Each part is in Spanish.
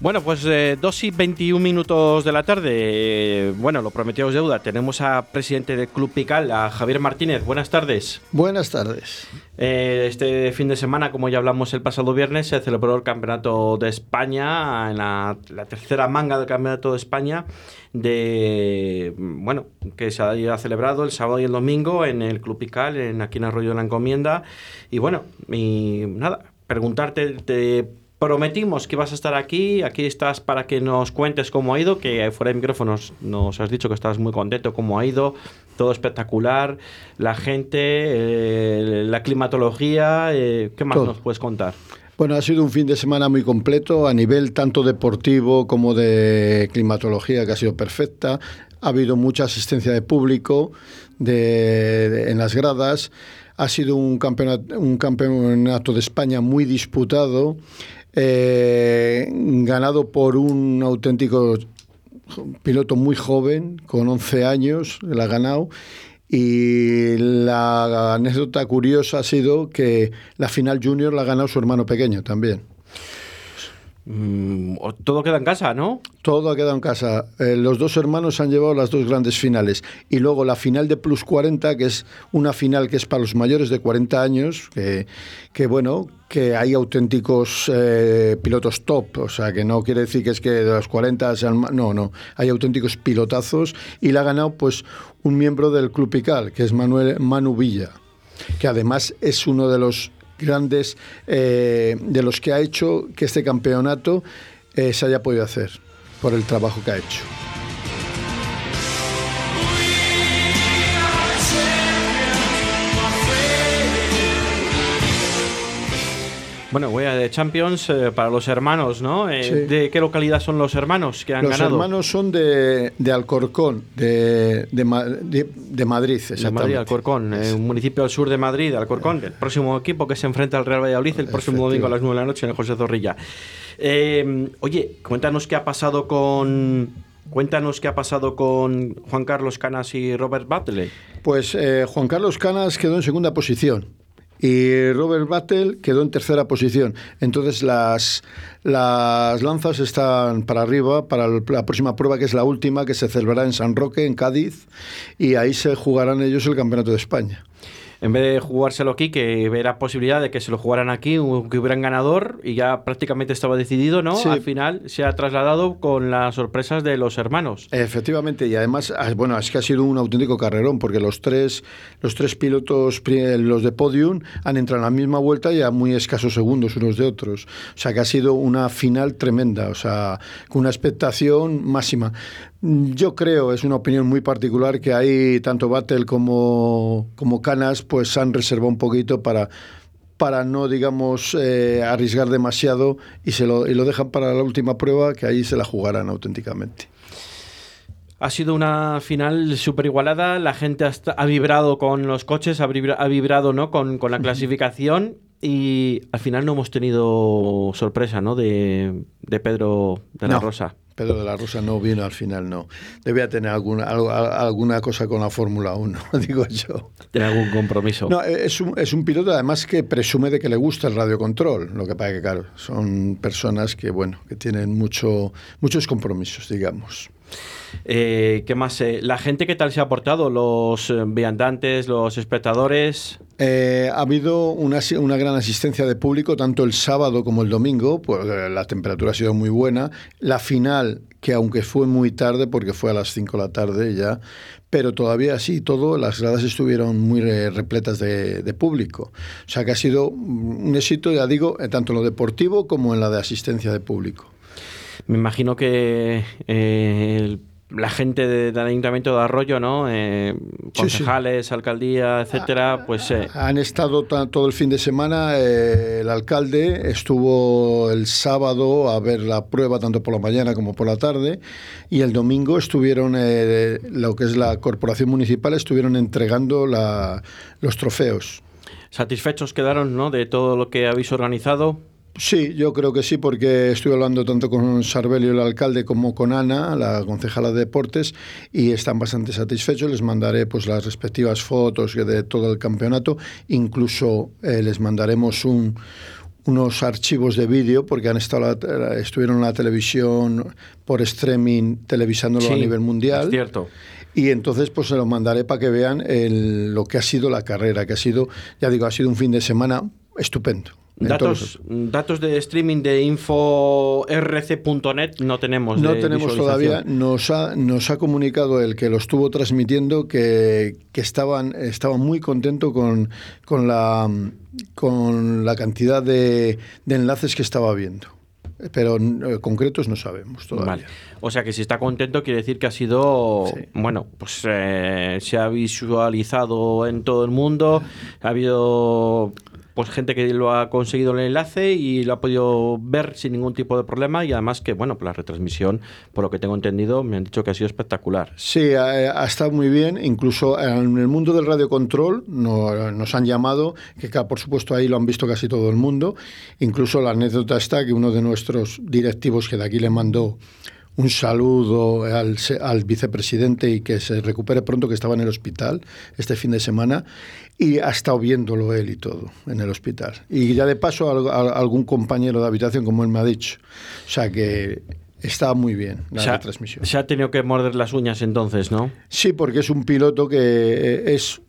Bueno, pues eh, 2 y 21 minutos de la tarde. Bueno, lo prometidos deuda. Tenemos a presidente del Club Pical, a Javier Martínez. Buenas tardes. Buenas tardes. Eh, este fin de semana, como ya hablamos el pasado viernes, se celebró el Campeonato de España, en la, la tercera manga del Campeonato de España, de bueno, que se ha celebrado el sábado y el domingo en el Club Pical, en aquí en Arroyo de la Encomienda. Y bueno, y nada, preguntarte, te prometimos que ibas a estar aquí, aquí estás para que nos cuentes cómo ha ido, que fuera de micrófonos nos has dicho que estás muy contento, cómo ha ido, todo espectacular, la gente, eh, la climatología, eh, ¿qué más Todo. nos puedes contar? Bueno, ha sido un fin de semana muy completo a nivel tanto deportivo como de climatología, que ha sido perfecta. Ha habido mucha asistencia de público de- de- en las gradas. Ha sido un campeonato, un campeonato de España muy disputado, eh, ganado por un auténtico piloto muy joven, con 11 años, la ha ganado. Y la anécdota curiosa ha sido que la final junior la ha ganado su hermano pequeño también. Mm, todo queda en casa, ¿no? Todo ha quedado en casa. Eh, los dos hermanos han llevado las dos grandes finales. Y luego la final de Plus 40, que es una final que es para los mayores de 40 años, que, bueno, que hay auténticos eh, pilotos top. O sea, que no quiere decir que es que de los 40 sean... No, no. Hay auténticos pilotazos. Y la ha ganado pues un miembro del Club Pical, que es Manuel Manu Villa, que además es uno de los grandes eh, de los que ha hecho que este campeonato eh, se haya podido hacer por el trabajo que ha hecho. Bueno, voy a de Champions eh, para los hermanos, ¿no? Eh, Sí. ¿De qué localidad son los hermanos que han Los ganado? hermanos son de, de Alcorcón, de, de, Ma- de- de Madrid, De exactamente. Madrid, Alcorcón, eh, un municipio al sur de Madrid, Alcorcón, el próximo equipo que se enfrenta al Real Valladolid el próximo domingo a las 9 de la noche en el José Zorrilla. Eh, oye, cuéntanos qué ha pasado con. Cuéntanos qué ha pasado con Juan Carlos Canas y Robert Battley. Pues eh, Juan Carlos Canas quedó en segunda posición y Robert Battle quedó en tercera posición. Entonces las, las lanzas están para arriba para la próxima prueba, que es la última, que se celebrará en San Roque, en Cádiz, y ahí se jugarán ellos el Campeonato de España. En vez de jugárselo aquí, que hubiera posibilidad de que se lo jugaran aquí, que hubiera un ganador y ya prácticamente estaba decidido, ¿no? Sí. Al final se ha trasladado con las sorpresas de los hermanos. Efectivamente, y además, ah, bueno, es que ha sido un auténtico carrerón, porque los tres, los tres pilotos, pri- los de podium, han entrado en la misma vuelta y a muy escasos segundos unos de otros. O sea que ha sido una final tremenda, o sea, con una expectación máxima. Mm, Yo creo, es una opinión muy particular, que ahí tanto Battle como, como Canas, pues han reservado un poquito para para no, digamos, eh, arriesgar demasiado y, se lo, y lo dejan para la última prueba, que ahí se la jugarán auténticamente. Ha sido una final súper igualada, la gente hasta- ha vibrado con los coches, ha, vibra- ha vibrado ¿no? con, con la clasificación y al final no hemos tenido sorpresa ¿no? de, de Pedro de la No. Rosa. Pedro de la Rosa no vino al final, no. Debía tener alguna, algo- alguna cosa con la Fórmula 1, digo yo. Tiene algún compromiso. No, es un, es un piloto además que presume de que le gusta el radiocontrol. Lo que pasa que, claro, son personas que, bueno, que tienen mucho, muchos compromisos, digamos. Eh, ¿Qué más? eh, ¿La gente qué tal se ha portado? ¿Los eh, viandantes, los espectadores? Eh, ha habido una, una gran asistencia de público tanto el sábado como el domingo, pues la temperatura ha sido muy buena. La final, que aunque fue muy tarde, porque fue a las 5 de la tarde ya, pero todavía así todo, las gradas estuvieron muy re- repletas de, de público. O sea que ha sido un éxito, ya digo, tanto en lo deportivo como en la de asistencia de público. Me imagino que eh, el- la gente de- del Ayuntamiento de Arroyo, ¿no? Eh, Sí, sí. concejales, alcaldía, etcétera, pues eh, Han estado ta- todo el fin de semana, eh, el alcalde estuvo el sábado a ver la prueba tanto por la mañana como por la tarde y el domingo estuvieron, lo que es la corporación municipal, estuvieron entregando la- los trofeos. satisfechos quedaron, ¿no? De todo lo que habéis organizado. Sí, yo creo que sí, porque estuve hablando tanto con Sarbelio, el alcalde, como con Ana, la concejala de deportes, y están bastante satisfechos. Les mandaré pues las respectivas fotos de todo el campeonato. Incluso eh, les mandaremos un, unos archivos de vídeo porque han estado estuvieron en la televisión por streaming televisándolo a nivel mundial. Es cierto. Y entonces pues se los mandaré para que vean lo que ha sido la carrera, que ha sido, ya digo, ha sido un fin de semana estupendo. Datos, datos de streaming de inforc.net no tenemos. No tenemos todavía. Nos ha, nos ha comunicado el que lo estuvo transmitiendo que, que estaban, estaban muy contentos con, con, la, con la cantidad de, de enlaces que estaba viendo pero eh, concretos no sabemos todavía. O sea que si está contento quiere decir que ha sido, bueno, pues eh, se ha visualizado en todo el mundo, ha habido pues gente que lo ha conseguido el enlace y lo ha podido ver sin ningún tipo de problema. Y además que, bueno, pues la retransmisión, por lo que tengo entendido, me han dicho que ha sido espectacular. Sí, ha, estado muy bien, incluso en el mundo del radiocontrol no, nos han llamado, que por supuesto ahí lo han visto casi todo el mundo, incluso la anécdota está que uno de nuestros directivos que de aquí le mandó un saludo al, al, vicepresidente y que se recupere pronto, que estaba en el hospital este fin de semana y ha estado viéndolo él y todo en el hospital. Y ya de paso algún compañero de habitación, como él me ha dicho. O sea que está muy bien la transmisión. Se ha tenido que morder las uñas entonces, ¿no? Sí, porque es un piloto que eh, es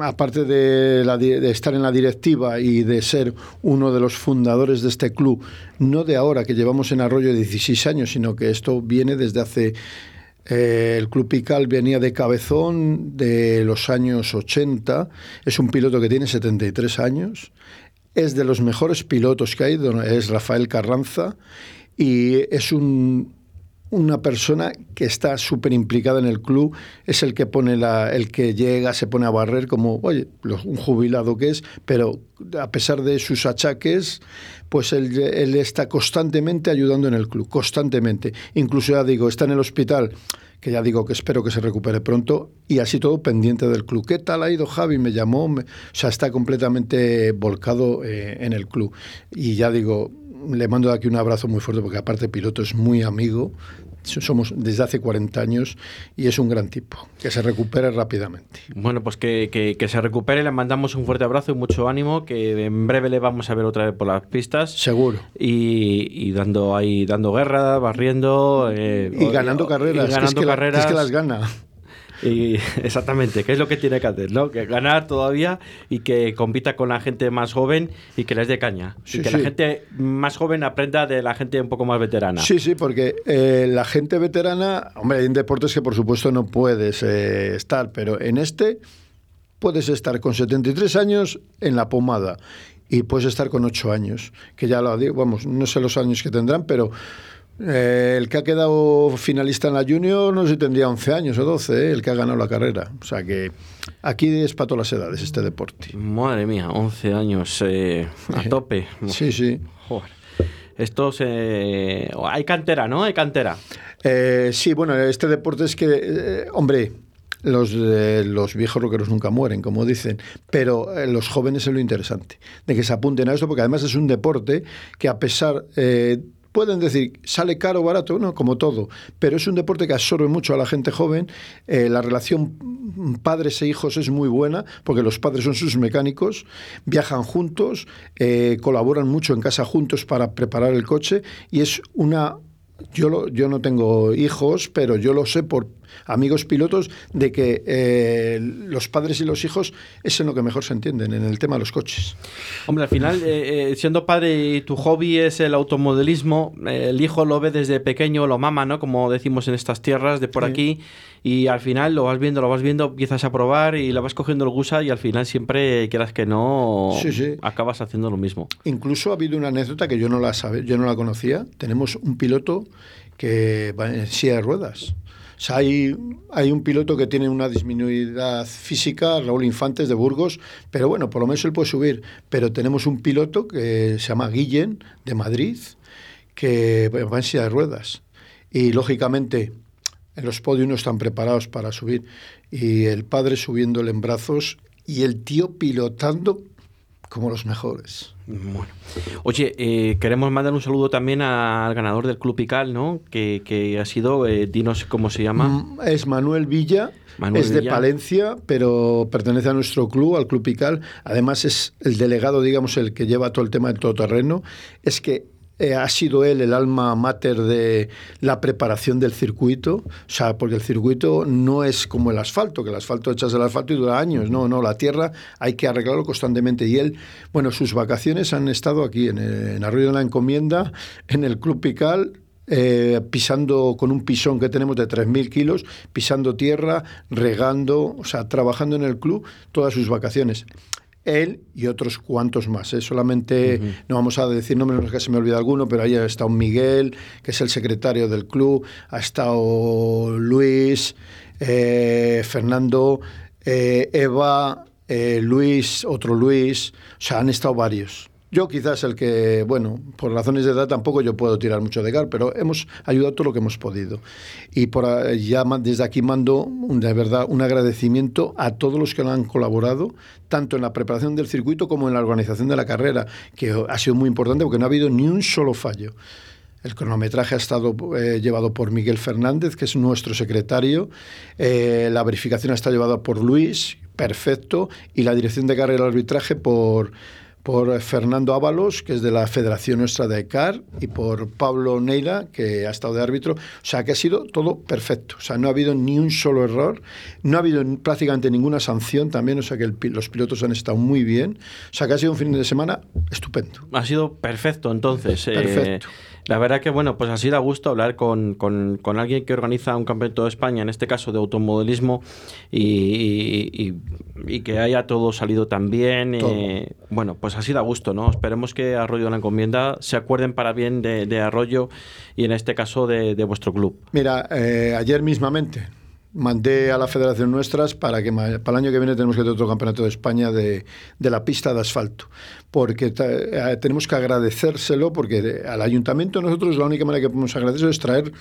aparte de, estar en la directiva y de ser uno de los fundadores de este club, no de ahora que llevamos en Arroyo 16 años, sino que esto viene desde hace... Eh, el Club Pical venía de Cabezón de los años 80, es un piloto que tiene 73 años, es de los mejores pilotos que hay, es Rafael Carranza, y es un, una persona que está súper implicada en el club, es el que pone la, el que llega, se pone a barrer como, oye, un jubilado que es, pero a pesar de sus achaques, pues él, está constantemente ayudando en el club, constantemente. Incluso ya digo, está en el hospital, que ya digo que espero que se recupere pronto, y así todo pendiente del club. ¿Qué tal ha ido Javi? Me llamó, o sea, está completamente volcado eh, en el club. Y ya digo, le mando aquí un abrazo muy fuerte porque aparte piloto es muy amigo, somos desde hace 40 años y es un gran tipo, que se recupere rápidamente. Bueno, pues que, que, se recupere, le mandamos un fuerte abrazo y mucho ánimo, que en breve le vamos a ver otra vez por las pistas. Seguro. Y, dando ahí, dando guerra, barriendo. Eh, y ganando carreras. ganando carreras. es que las gana. Y, exactamente, ¿qué es lo que tiene que hacer? ¿no? Que ganar todavía y que compita con la gente más joven y que les dé caña. y que la gente más joven aprenda de la gente un poco más veterana. Sí, sí, porque eh, la gente veterana, hombre, hay deportes que por supuesto no puedes eh, estar, pero en este puedes estar con 73 años en la pomada y puedes estar con 8 años, que ya lo digo, vamos, no sé los años que tendrán, pero eh, el que ha quedado finalista en la Junior, no sé si tendría 11 años o 12, eh, el que ha ganado la carrera. O sea que aquí es para todas las edades este deporte. Madre mía, 11 años eh, a tope. sí, sí. Esto se... Hay cantera, ¿no? Hay cantera. sí, bueno, este deporte es que, hombre, los, los viejos rockeros nunca mueren, como dicen, pero los jóvenes es lo interesante, de que se apunten a esto, porque además es un deporte que a pesar pueden decir, sale caro o barato, no, como todo, pero es un deporte que absorbe mucho a la gente joven. Eh, la relación padres e hijos es muy buena, porque los padres son sus mecánicos, viajan juntos, eh, colaboran mucho en casa juntos para preparar el coche y es una yo, yo no tengo hijos, pero yo lo sé por amigos pilotos de que eh, los padres y los hijos es en lo que mejor se entienden, en el tema de los coches. Hombre, al final, eh, eh, siendo padre y tu hobby es el automodelismo, el hijo lo ve desde pequeño, lo mama, ¿no? Como decimos en estas tierras de por aquí, y al final lo vas viendo, lo vas viendo, empiezas a probar y la vas cogiendo el gusa y al final siempre, quieras que no, acabas haciendo lo mismo. Incluso ha habido una anécdota que yo no la sabe, yo no la conocía. Tenemos un piloto que va en silla de ruedas. Hay, hay un piloto que tiene una disminuidad física, Raúl Infantes de Burgos, pero bueno, por lo menos él puede subir. Pero tenemos un piloto que se llama Guillén, de Madrid, que va en silla de ruedas. Y lógicamente en los podios no están preparados para subir. Y el padre subiéndole en brazos y el tío pilotando como los mejores. Bueno. Oye, eh, queremos mandar un saludo también al ganador del Club Pical, ¿no? Que, ha sido, eh, dinos cómo se llama. Mm, es Manuel Villa. es de Palencia, pero pertenece a nuestro club, al Club Pical. Además es el delegado, digamos, el que lleva todo el tema del todoterreno. Es que eh, ha sido él el alma mater de la preparación del circuito, o sea, porque el circuito no es como el asfalto, que el asfalto echas el asfalto y dura años, no, no, la tierra hay que arreglarlo constantemente. Y él, bueno, sus vacaciones han estado aquí en, en Arroyo de la Encomienda, en el Club Pical, eh, pisando con un pisón que tenemos de 3.000 kilos, pisando tierra, regando, o sea, trabajando en el club todas sus vacaciones él y otros cuantos más. ¿eh? Solamente, no vamos a decir nombres, no es que se me olvide alguno, pero ahí ha estado Miguel, que es el secretario del club, ha estado Luis, eh, Fernando, eh, Eva, Luis, otro Luis, o sea, han estado varios. Yo quizás el que, bueno, por razones de edad tampoco yo puedo tirar mucho de gar, pero hemos ayudado todo lo que hemos podido. Y ya desde aquí mando de verdad un agradecimiento a todos los que han colaborado, tanto en la preparación del circuito como en la organización de la carrera, que ha sido muy importante porque no ha habido ni un solo fallo. El cronometraje ha estado eh, llevado por Miguel Fernández, que es nuestro secretario. Eh, la verificación estado llevada por Luis, perfecto. Y la dirección de carrera y arbitraje por por Fernando Ábalos, que es de la Federación Nuestra de CAR, y por Pablo Neila, que ha estado de árbitro. O sea, que ha sido todo perfecto. O sea, no ha habido ni un solo error, no ha habido prácticamente ninguna sanción también, o sea, que los pilotos han estado muy bien. O sea, que ha sido un fin de semana estupendo. Ha sido perfecto, entonces. Eh, perfecto. La verdad que, bueno, pues ha sido a gusto hablar con, con, alguien que organiza un campeonato de España, en este caso de automodelismo, y, y, que haya todo salido tan bien. Eh, bueno, pues ha sido a gusto, ¿no? Esperemos que Arroyo de la Encomienda se acuerden para bien de, Arroyo y en este caso de, vuestro club. Mira, eh, ayer mismamente mandé a la federación nuestras para que para el año que viene tenemos que tener otro campeonato de España de, de la pista de asfalto, porque eh, tenemos que agradecérselo, porque al ayuntamiento nosotros la única manera que podemos agradecer es traer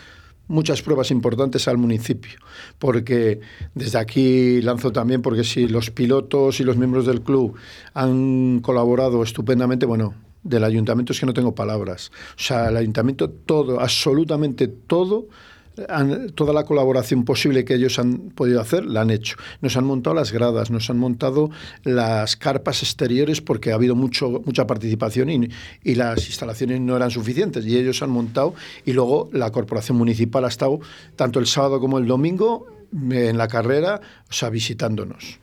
muchas pruebas importantes al municipio, porque desde aquí lanzo también, porque si los pilotos y los miembros del club han colaborado estupendamente, bueno, del ayuntamiento es que no tengo palabras. O sea, el ayuntamiento todo, absolutamente todo, toda la colaboración posible que ellos han podido hacer, la han hecho. Nos han montado las gradas, nos han montado las carpas exteriores porque ha habido mucho, mucha participación y, y las instalaciones no eran suficientes y ellos han montado y luego la corporación municipal ha estado tanto el sábado como el domingo en la carrera, o sea, visitándonos.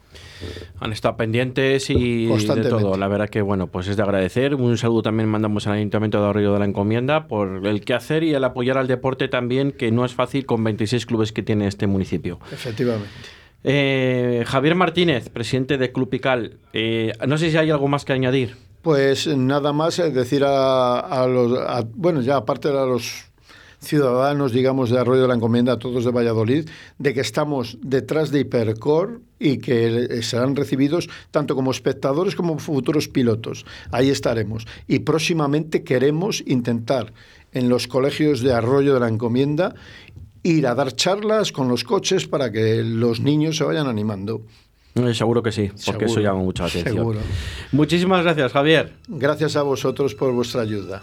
Han estado pendientes y de todo. La verdad que, bueno, pues es de agradecer. Un saludo también mandamos al Ayuntamiento de Arroyo de la Encomienda por el que hacer y el apoyar al deporte también, que no es fácil con 26 clubes que tiene este municipio. Efectivamente. Eh, Javier Martínez, presidente de Club Pical. Eh, no sé si hay algo más que añadir. Pues nada más eh, decir a, los, bueno, ya aparte de los ciudadanos, digamos, de Arroyo de la Encomienda, todos de Valladolid, de que estamos detrás de Hipercor y que serán recibidos tanto como espectadores como futuros pilotos. Ahí estaremos. Y próximamente queremos intentar en los colegios de Arroyo de la Encomienda ir a dar charlas con los coches para que los niños se vayan animando. Eh, seguro que sí, porque eso llama mucha atención. Muchísimas gracias, Javier. Gracias a vosotros por vuestra ayuda.